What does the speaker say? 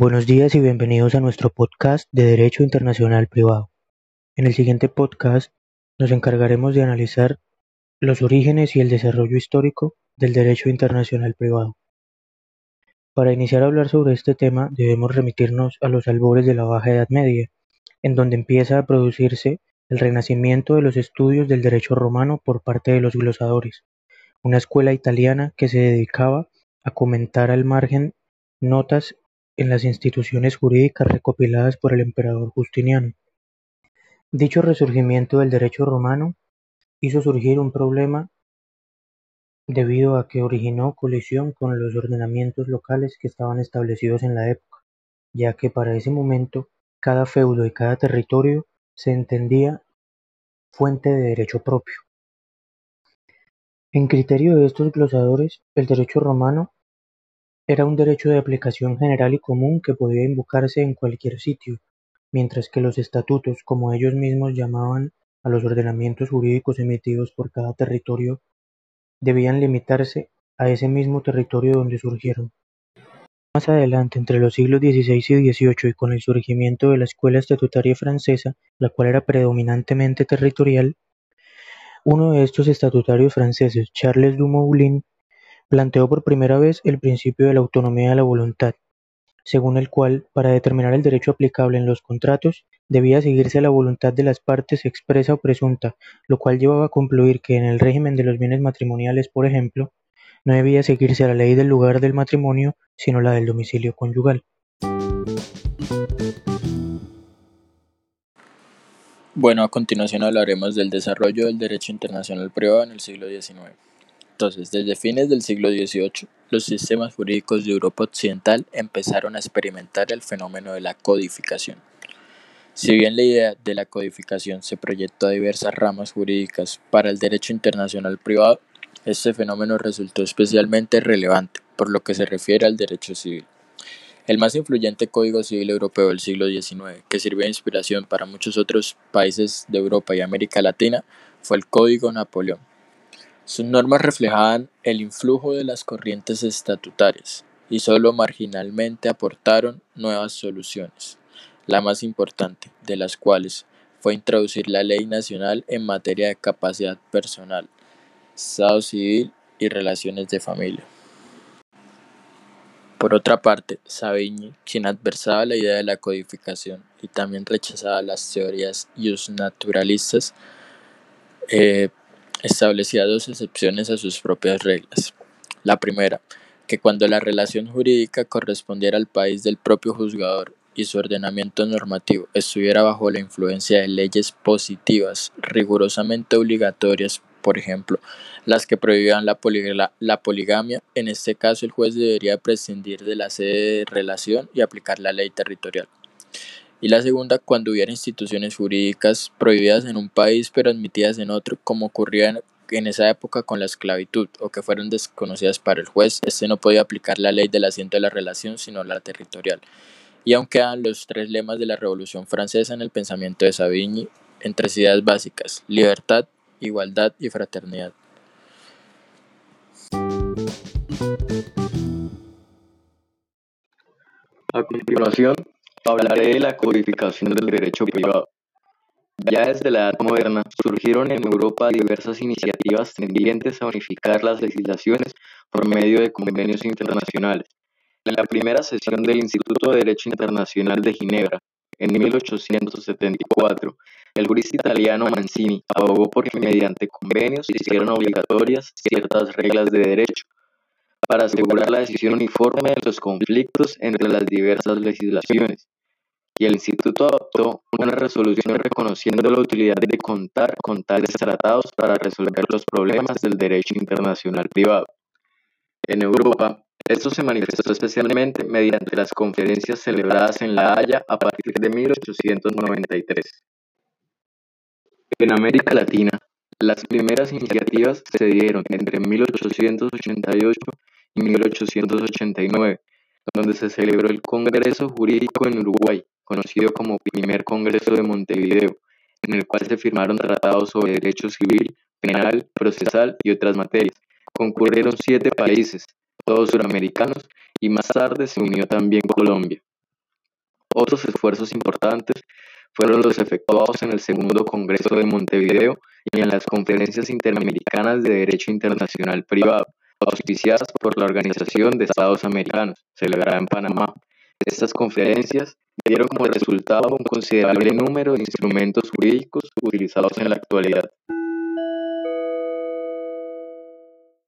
Buenos días y bienvenidos a nuestro podcast de Derecho Internacional Privado. En el siguiente podcast nos encargaremos de analizar los orígenes y el desarrollo histórico del derecho internacional privado. Para iniciar a hablar sobre este tema debemos remitirnos a los albores de la Baja Edad Media, en donde empieza a producirse el renacimiento de los estudios del derecho romano por parte de los glosadores, una escuela italiana que se dedicaba a comentar al margen notas en las instituciones jurídicas recopiladas por el emperador Justiniano. Dicho resurgimiento del derecho romano hizo surgir un problema debido a que originó colisión con los ordenamientos locales que estaban establecidos en la época, ya que para ese momento cada feudo y cada territorio se entendía fuente de derecho propio. En criterio de estos glosadores, el derecho romano era un derecho de aplicación general y común que podía invocarse en cualquier sitio, mientras que los estatutos, como ellos mismos llamaban a los ordenamientos jurídicos emitidos por cada territorio, debían limitarse a ese mismo territorio donde surgieron. Más adelante, entre los siglos XVI y XVIII y con el surgimiento de la escuela estatutaria francesa, la cual era predominantemente territorial, uno de estos estatutarios franceses, Charles Dumoulin, planteó por primera vez el principio de la autonomía de la voluntad, según el cual, para determinar el derecho aplicable en los contratos, debía seguirse la voluntad de las partes expresa o presunta, lo cual llevaba a concluir que en el régimen de los bienes matrimoniales, por ejemplo, no debía seguirse la ley del lugar del matrimonio, sino la del domicilio conyugal. Bueno, a continuación hablaremos del desarrollo del derecho internacional privado en el siglo XIX. Entonces, desde fines del siglo XVIII, los sistemas jurídicos de Europa Occidental empezaron a experimentar el fenómeno de la codificación. Si bien la idea de la codificación se proyectó a diversas ramas jurídicas para el derecho internacional privado, este fenómeno resultó especialmente relevante por lo que se refiere al derecho civil. El más influyente código civil europeo del siglo XIX, que sirvió de inspiración para muchos otros países de Europa y América Latina, fue el Código Napoleón sus normas reflejaban el influjo de las corrientes estatutarias y solo marginalmente aportaron nuevas soluciones, la más importante de las cuales fue introducir la ley nacional en materia de capacidad personal, estado civil y relaciones de familia. Por otra parte, Savigny, quien adversaba la idea de la codificación y también rechazaba las teorías naturalistas, eh, establecía dos excepciones a sus propias reglas. La primera, que cuando la relación jurídica correspondiera al país del propio juzgador y su ordenamiento normativo estuviera bajo la influencia de leyes positivas rigurosamente obligatorias, por ejemplo, las que prohibían la, la poligamia, en este caso el juez debería prescindir de la sede de relación y aplicar la ley territorial y la segunda cuando hubiera instituciones jurídicas prohibidas en un país pero admitidas en otro, como ocurría en, esa época con la esclavitud, o que fueron desconocidas para el juez, este no podía aplicar la ley del asiento de la relación, sino la territorial. Y aunque quedan los tres lemas de la Revolución Francesa en el pensamiento de Savigny, en tres ideas básicas, libertad, igualdad y fraternidad. A continuación, Hablaré de la codificación del derecho privado. Ya desde la Edad Moderna surgieron en Europa diversas iniciativas tendientes a unificar las legislaciones por medio de convenios internacionales. En la primera sesión del Instituto de Derecho Internacional de Ginebra, en 1874, el jurista italiano Mancini abogó por que mediante convenios se hicieran obligatorias ciertas reglas de derecho para asegurar la decisión uniforme de los conflictos entre las diversas legislaciones y el Instituto adoptó una resolución reconociendo la utilidad de contar con tales tratados para resolver los problemas del derecho internacional privado. En Europa, esto se manifestó especialmente mediante las conferencias celebradas en La Haya a partir de 1893. En América Latina, las primeras iniciativas se dieron entre 1888 y 1889, donde se celebró el Congreso Jurídico en Uruguay, conocido como Primer Congreso de Montevideo, en el cual se firmaron tratados sobre derecho civil, penal, procesal y otras materias. Concurrieron siete países, todos suramericanos, y más tarde se unió también Colombia. Otros esfuerzos importantes fueron los efectuados en el Segundo Congreso de Montevideo y en las conferencias interamericanas de Derecho Internacional Privado, auspiciadas por la Organización de Estados Americanos, celebrada en Panamá. Estas conferencias dieron como resultado un considerable número de instrumentos jurídicos utilizados en la actualidad.